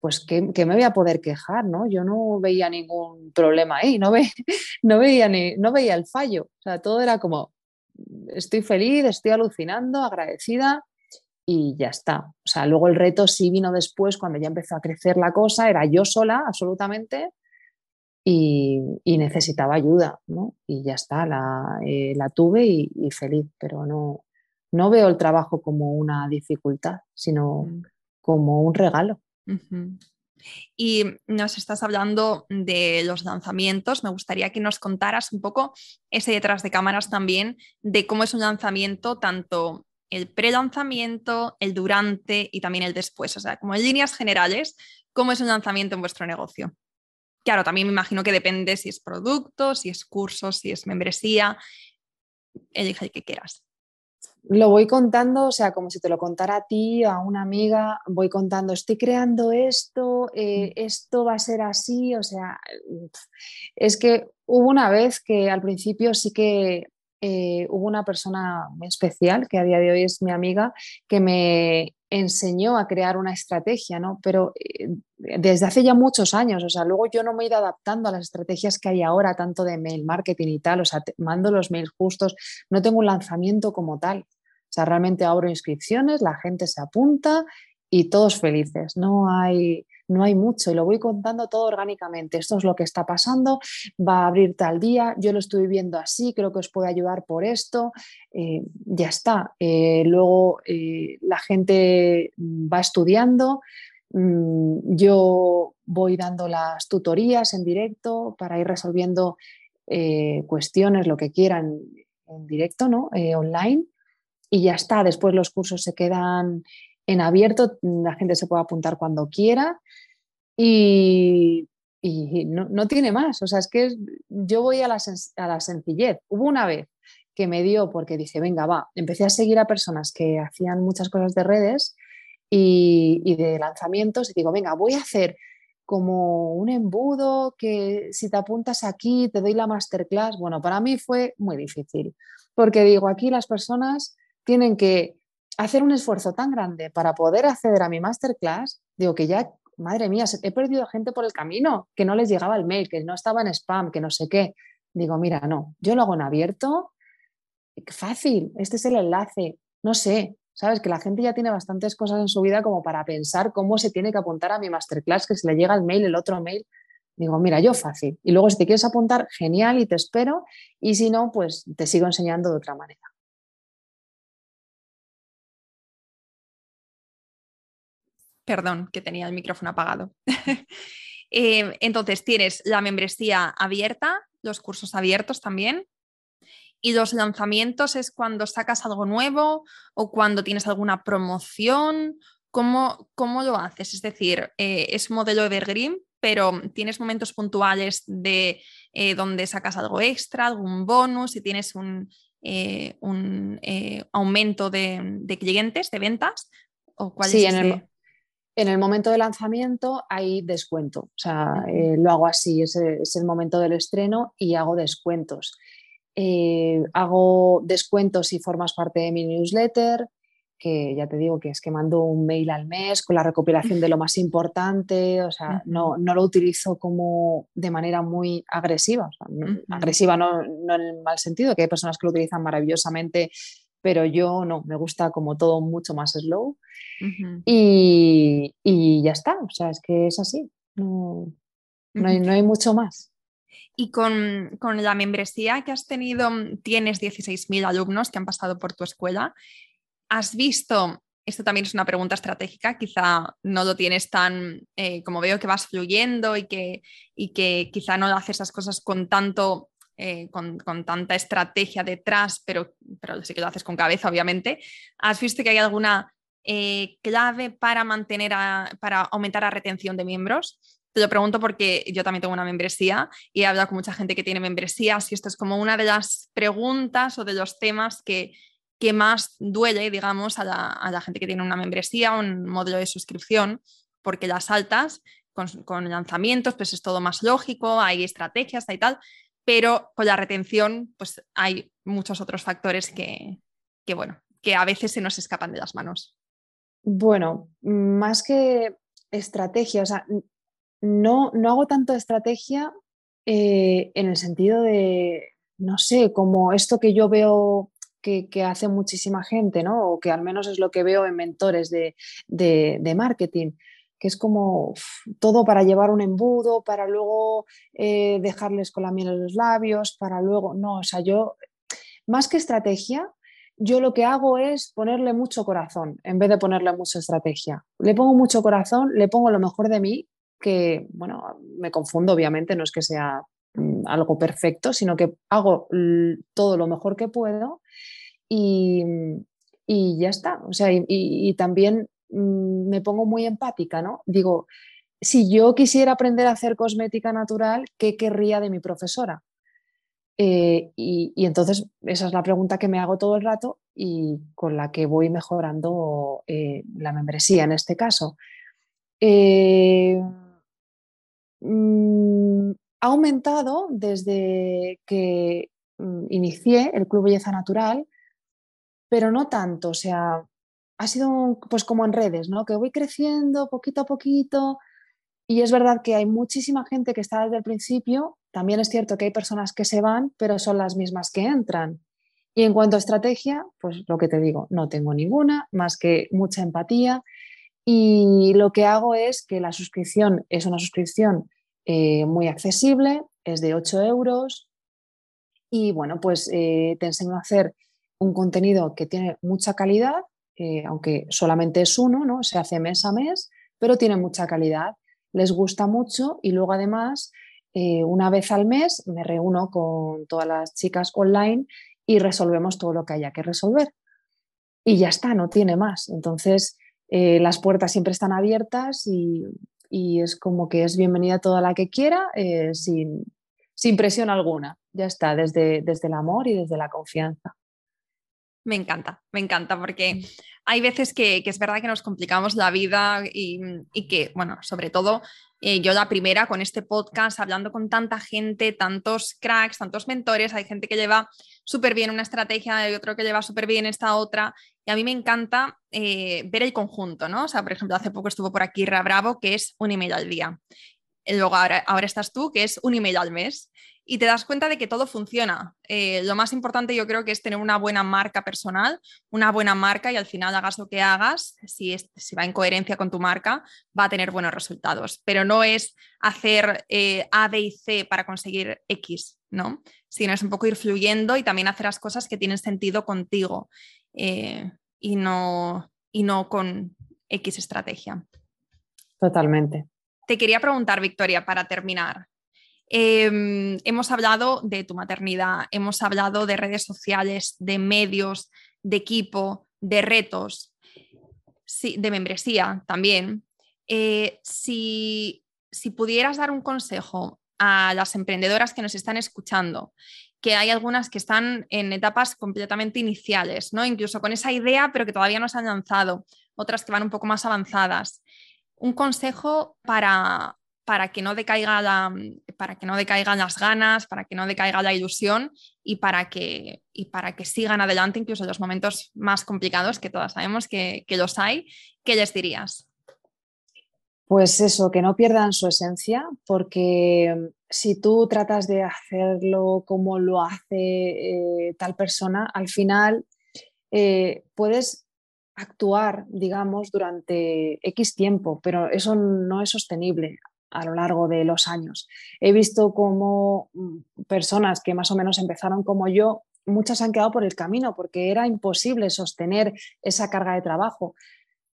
pues que, me voy a poder quejar, ¿no? Yo no veía ningún problema ahí, no, no, veía ni, no veía el fallo. O sea, todo era como, estoy feliz, estoy alucinando, agradecida y ya está. O sea, luego el reto sí vino después, cuando ya empezó a crecer la cosa, era yo sola, absolutamente, y, necesitaba ayuda, ¿no? Y ya está, la, eh, tuve y, feliz, pero no, no veo el trabajo como una dificultad, sino mm. como un regalo. Y nos estás hablando de los lanzamientos. Me gustaría que nos contaras un poco ese detrás de cámaras también, de cómo es un lanzamiento tanto el pre-lanzamiento, el durante y también el después. O sea, como en líneas generales, ¿cómo es un lanzamiento en vuestro negocio? Claro, también me imagino que depende si es producto, si es curso, si es membresía. Elige el que quieras. Lo voy contando, o sea, como si te lo contara a ti, a una amiga, voy contando, estoy creando esto, eh, mm. esto va a ser así, o sea, es que hubo una vez que al principio sí que eh, hubo una persona muy especial, que a día de hoy es mi amiga, que me enseñó a crear una estrategia, ¿no? Pero eh, desde hace ya muchos años, o sea, luego yo no me he ido adaptando a las estrategias que hay ahora, tanto de mail marketing y tal, o sea, mando los mails justos, no tengo un lanzamiento como tal. O sea, realmente abro inscripciones, la gente se apunta y todos felices. No hay, no hay mucho y lo voy contando todo orgánicamente. Esto es lo que está pasando, va a abrir tal día, yo lo estoy viendo así, creo que os puede ayudar por esto, eh, ya está. Eh, luego eh, la gente va estudiando, mm, yo voy dando las tutorías en directo para ir resolviendo cuestiones, lo que quieran en directo, ¿no? online. Y ya está, después los cursos se quedan en abierto, la gente se puede apuntar cuando quiera y, no, tiene más. O sea, es que yo voy a la, sencillez. Hubo una vez que me dio porque dije, venga, va, empecé a seguir a personas que hacían muchas cosas de redes y, y de lanzamientos y digo, venga, voy a hacer como un embudo que si te apuntas aquí te doy la masterclass. Bueno, para mí fue muy difícil porque digo, aquí las personas tienen que hacer un esfuerzo tan grande para poder acceder a mi masterclass, digo que ya, madre mía, he perdido gente por el camino, que no les llegaba el mail, que no estaba en spam, que no sé qué. Digo, mira, no, yo lo hago en abierto, fácil, este es el enlace, no sé, sabes que la gente ya tiene bastantes cosas en su vida como para pensar cómo se tiene que apuntar a mi masterclass, que si le llega el mail, el otro mail. Digo, mira, yo fácil. Y luego si te quieres apuntar, genial y te espero. Y si no, pues te sigo enseñando de otra manera. Perdón, que tenía el micrófono apagado. Eh, entonces, tienes la membresía abierta, los cursos abiertos también. Y los lanzamientos es cuando sacas algo nuevo o cuando tienes alguna promoción. ¿Cómo, cómo lo haces? Es decir, eh, es un modelo evergreen, pero tienes momentos puntuales de eh, donde sacas algo extra, algún bonus, y tienes un, un aumento de, clientes, de ventas. ¿O cuál sí, en el, en el momento de lanzamiento hay descuento, o sea, eh, lo hago así, es, es, el momento del estreno y hago descuentos. eh, hago descuentos si formas parte de mi newsletter, que ya te digo que es que mando un mail al mes con la recopilación de lo más importante, o sea, no, no lo utilizo como de manera muy agresiva, agresiva no, no, en el mal sentido, que hay personas que lo utilizan maravillosamente, pero yo no, me gusta como todo mucho más slow y, y, ya está, o sea, es que es así, no, no, hay, no hay mucho más. Y con, con, la membresía que has tenido, tienes 16.000 alumnos que han pasado por tu escuela. Has visto, esto también es una pregunta estratégica, quizá no lo tienes tan, eh, como veo que vas fluyendo y que, y que quizá no haces esas cosas con tanto... Eh, con, tanta estrategia detrás, pero, pero sí que lo haces con cabeza, obviamente. ¿Has visto que hay alguna eh, clave para mantener, para aumentar la retención de miembros? Te lo pregunto porque yo también tengo una membresía y he hablado con mucha gente que tiene membresías y esto es como una de las preguntas o de los temas que, que más duele, digamos, a la, gente que tiene una membresía, un modelo de suscripción, porque las altas con, lanzamientos, pues es todo más lógico, hay estrategias, y tal, pero con la retención, pues hay muchos otros factores que, bueno, que a veces se nos escapan de las manos. Bueno, más que estrategia, o sea, no, no hago tanto estrategia eh, en el sentido de, no sé, como esto que yo veo que, hace muchísima gente, ¿no? O que al menos es lo que veo en mentores de, marketing, que es como todo para llevar un embudo, para luego eh, dejarles con la miel en los labios, para luego, no, o sea, yo, más que estrategia, yo lo que hago es ponerle mucho corazón en vez de ponerle mucha estrategia. Le pongo mucho corazón, le pongo lo mejor de mí, que, bueno, me confundo obviamente, no es que sea mm, algo perfecto, sino que hago todo lo mejor que puedo y, y ya está. O sea, y, también me pongo muy empática, ¿no? Digo, si yo quisiera aprender a hacer cosmética natural, ¿qué querría de mi profesora? Eh, y, entonces esa es la pregunta que me hago todo el rato y con la que voy mejorando eh, la membresía en este caso. Eh, mm, ha aumentado desde que mm, inicié el Club Belleza Natural pero no tanto, o sea, ha sido pues como en redes, ¿no? Que voy creciendo poquito a poquito y es verdad que hay muchísima gente que está desde el principio, también es cierto que hay personas que se van, pero son las mismas que entran. Y en cuanto a estrategia, pues lo que te digo, no tengo ninguna, más que mucha empatía y lo que hago es que la suscripción es una suscripción eh, muy accesible, es de 8 euros y bueno, pues eh, te enseño a hacer un contenido que tiene mucha calidad, eh, aunque solamente es uno, ¿no? se hace mes a mes, pero tiene mucha calidad, les gusta mucho y luego además eh, una vez al mes me reúno con todas las chicas online y resolvemos todo lo que haya que resolver. Y ya está, no tiene más. Entonces, eh, las puertas siempre están abiertas y, es como que es bienvenida toda la que quiera sin, sin, presión alguna. Ya está, desde, desde el amor y desde la confianza. Me encanta, me encanta, porque mm. hay veces que, es verdad que nos complicamos la vida y, que, bueno, sobre todo eh, yo la primera con este podcast, hablando con tanta gente, tantos cracks, tantos mentores, hay gente que lleva súper bien una estrategia y otro que lleva súper bien esta otra, y a mí me encanta eh, ver el conjunto, ¿no? O sea, por ejemplo, hace poco estuvo por aquí Ra Bravo, que es un email al día. Luego ahora, ahora estás tú, que es un email al mes y te das cuenta de que todo funciona. Eh, lo más importante yo creo que es tener una buena marca personal, una buena marca y al final hagas lo que hagas, si, si va en coherencia con tu marca, va a tener buenos resultados. Pero no es hacer eh, A, B y C para conseguir X, ¿no? Sino es un poco ir fluyendo y también hacer las cosas que tienen sentido contigo eh, y, no, y no con X estrategia. Totalmente. Te quería preguntar, Victoria, para terminar, Em, hemos hablado de tu maternidad, hemos hablado de redes sociales, de medios, de equipo, de retos, de membresía también. Eh, si, pudieras dar un consejo a las emprendedoras que nos están escuchando, que hay algunas que están en etapas completamente iniciales, ¿no? Incluso con esa idea, pero que todavía no se han lanzado, otras que van un poco más avanzadas. Un consejo para, para que no decaiga la, para que no decaigan las ganas, para que no decaiga la ilusión y para que, y para que sigan adelante incluso en los momentos más complicados que todas sabemos que, que los hay. ¿Qué les dirías? Pues eso, que no pierdan su esencia, porque mm, si tú tratas de hacerlo como lo hace eh, tal persona, al final eh, puedes actuar, digamos, durante X tiempo, pero eso no es sostenible a lo largo de los años. He visto como mm, personas que más o menos empezaron como yo, muchas han quedado por el camino porque era imposible sostener esa carga de trabajo.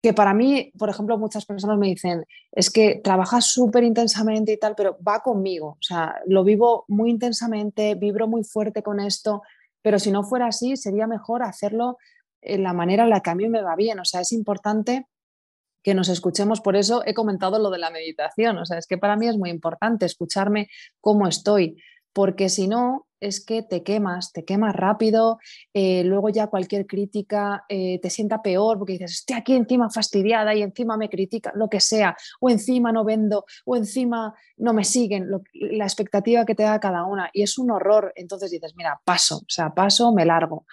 Que para mí, por ejemplo, muchas personas me dicen, es que trabajas súper intensamente y tal, pero va conmigo. O sea, lo vivo muy intensamente, vibro muy fuerte con esto, pero si no fuera así, sería mejor hacerlo en la manera en la que a mí me va bien. O sea, es importante que nos escuchemos. Por eso he comentado lo de la meditación. O sea, es que para mí es muy importante escucharme cómo estoy, porque si no, es que te quemas, te quemas rápido, eh, luego ya cualquier crítica eh, te sienta peor porque dices, estoy aquí encima fastidiada y encima me critica, lo que sea, o encima no vendo, o encima no me siguen, la expectativa que te da cada una, y es un horror. Entonces dices, mira, paso, o sea, paso, me largo.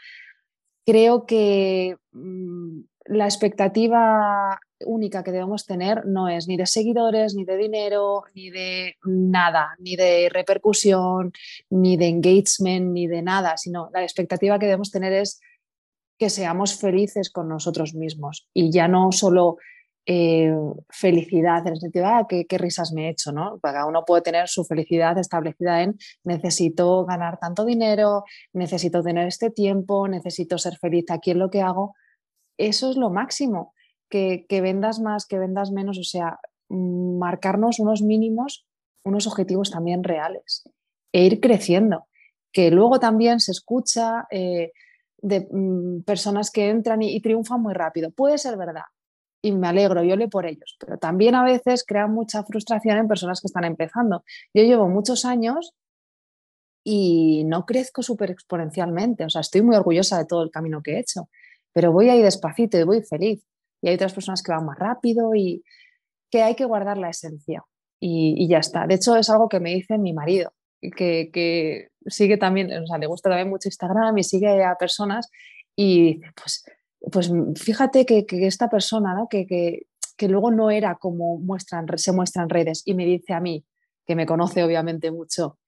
Creo que mm, la expectativa única que debemos tener no es ni de seguidores, ni de dinero, ni de nada, ni de repercusión, ni de engagement, ni de nada, sino la expectativa que debemos tener es que seamos felices con nosotros mismos y ya no solo eh, felicidad en el sentido de ah, qué, risas me he hecho, ¿no? Cada uno puede tener su felicidad establecida en necesito ganar tanto dinero, necesito tener este tiempo, necesito ser feliz aquí en lo que hago. Eso es lo máximo que, vendas más, que vendas menos, o sea, mm, marcarnos unos mínimos, unos objetivos también reales e ir creciendo, que luego también se escucha eh, de mm, personas que entran y, triunfan muy rápido. Puede ser verdad, y me alegro, yo le por ellos, pero también a veces crea mucha frustración en personas que están empezando. Yo llevo muchos años y no crezco súper exponencialmente, o sea, estoy muy orgullosa de todo el camino que he hecho, pero voy ahí despacito y voy feliz y hay otras personas que van más rápido y que hay que guardar la esencia y, ya está. De hecho, es algo que me dice mi marido, que, que, sigue también, o sea, le gusta también mucho Instagram y sigue a personas y pues, pues fíjate que, que esta persona, ¿no? que, que, luego no era como muestran, se muestra en redes y me dice a mí, que me conoce obviamente mucho,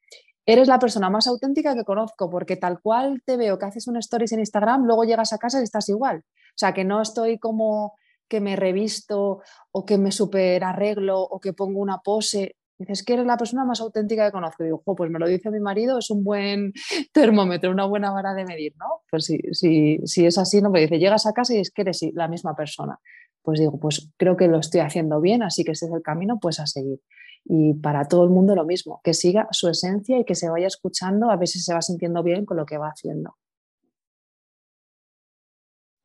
eres la persona más auténtica que conozco porque tal cual te veo que haces un stories en Instagram, luego llegas a casa y estás igual. O sea, que no estoy como que me revisto o que me super arreglo o que pongo una pose. Dices que eres la persona más auténtica que conozco. digo, pues me lo dice mi marido, es un buen termómetro, una buena vara de medir, ¿no? Pues si, si, si es así, no me dice, llegas a casa y es que eres la misma persona. Pues digo, pues creo que lo estoy haciendo bien, así que ese es el camino, pues a seguir. Y para todo el mundo lo mismo, que siga su esencia y que se vaya escuchando, a ver si se va sintiendo bien con lo que va haciendo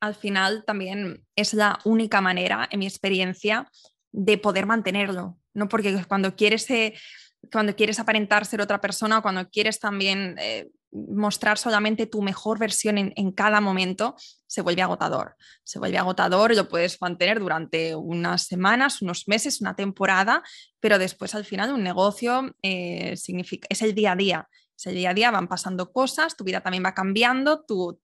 al final también es la única manera, en mi experiencia, de poder mantenerlo, ¿no? Porque cuando quieres, eh, cuando quieres aparentar ser otra persona, cuando quieres también eh, mostrar solamente tu mejor versión en, cada momento, se vuelve agotador. Se vuelve agotador y lo puedes mantener durante unas semanas, unos meses, una temporada, pero después al final un negocio eh, significa, es el día a día. Es el día a día, van pasando cosas, tu vida también va cambiando, tu,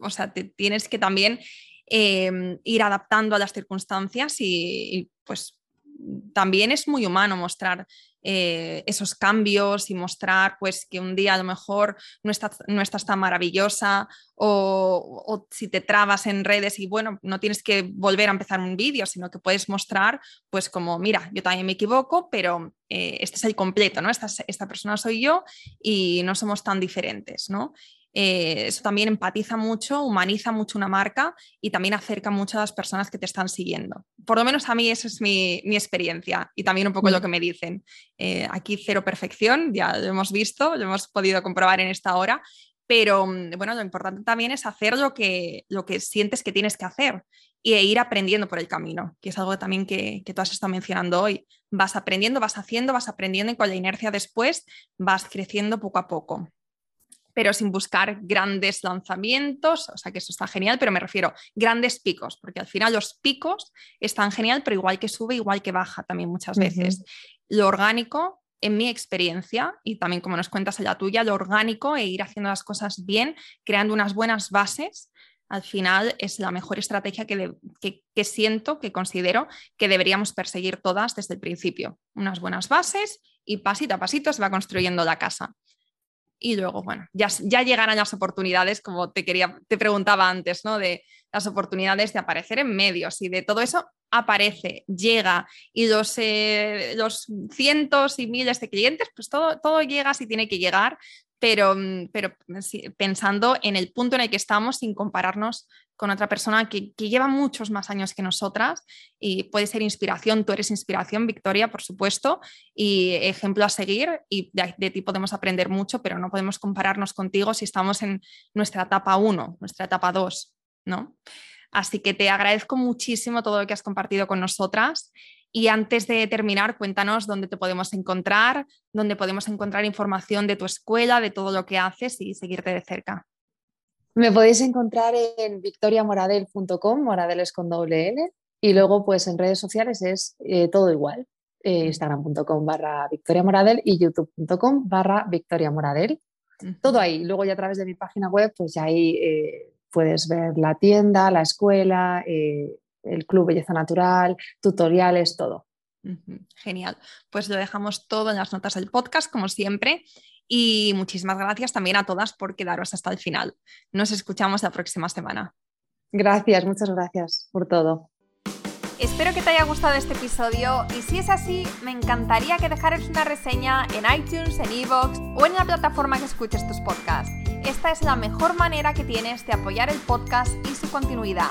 o sea, tienes que también em, ir adaptando a las circunstancias y, pues también es muy humano mostrar eh, esos cambios y mostrar pues que un día a lo mejor no, no estás tan maravillosa o, si te trabas en redes y bueno, no tienes que volver a empezar un vídeo, sino que puedes mostrar pues como, mira, yo también me equivoco, pero eh, este es el completo, ¿no? Esta, esta persona soy yo y no somos tan diferentes, ¿no? Eh, eso también empatiza mucho, humaniza mucho una marca y también acerca mucho a las personas que te están siguiendo. Por lo menos a mí esa es mi, experiencia y también un poco lo que me dicen. Eh, aquí cero perfección, ya lo hemos visto, lo hemos podido comprobar en esta hora, pero mm, bueno, lo importante también es hacer lo que, lo que sientes que tienes que hacer e ir aprendiendo por el camino, que es algo también que, que tú has estado mencionando hoy. Vas aprendiendo, vas haciendo, vas aprendiendo y con la inercia después vas creciendo poco a poco pero sin buscar grandes lanzamientos, o sea que eso está genial, pero me refiero grandes picos, porque al final los picos están genial, pero igual que sube, igual que baja también muchas veces. lo orgánico, en mi experiencia, y también como nos cuentas en la tuya, lo orgánico e ir haciendo las cosas bien, creando unas buenas bases, al final es la mejor estrategia que, que, siento, que considero que deberíamos perseguir todas desde el principio. Unas buenas bases y pasito a pasito se va construyendo la casa. Y luego, bueno, ya, ya llegarán las oportunidades, como te, quería, te preguntaba antes, ¿no? De las oportunidades de aparecer en medios y de todo eso aparece, llega y los, eh, los cientos y miles de clientes, pues todo, todo llega si tiene que llegar, pero, mm, pero pensando en el punto en el que estamos sin compararnos con otra persona que, lleva muchos más años que nosotras y puede ser inspiración, tú eres inspiración, Victoria, por supuesto, y ejemplo a seguir y de, de ti podemos aprender mucho, pero no podemos compararnos contigo si estamos en nuestra etapa 1, nuestra etapa 2, ¿no? Así que te agradezco muchísimo todo lo que has compartido con nosotras. Y antes de terminar, cuéntanos dónde te podemos encontrar, dónde podemos encontrar información de tu escuela, de todo lo que haces y seguirte de cerca. Me podéis encontrar en victoriamoradel.com, moradel es con doble L, y luego pues en redes sociales es eh, todo igual, eh, instagram.com barra victoriamoradel y youtube.com barra victoriamoradel. Todo ahí. Luego ya a través de mi página web pues ya ahí eh, puedes ver la tienda, la escuela, el club Belleza Natural, tutoriales, todo. Genial. Pues lo dejamos todo en las notas del podcast, como siempre. Y muchísimas gracias también a todas por quedaros hasta el final. Nos escuchamos la próxima semana. Gracias, muchas gracias por todo. Espero que te haya gustado este episodio y si es así, me encantaría que dejaras una reseña en iTunes, en Evox o en la plataforma que escuches tus podcasts esta es la mejor manera que tienes de apoyar el podcast y su continuidad.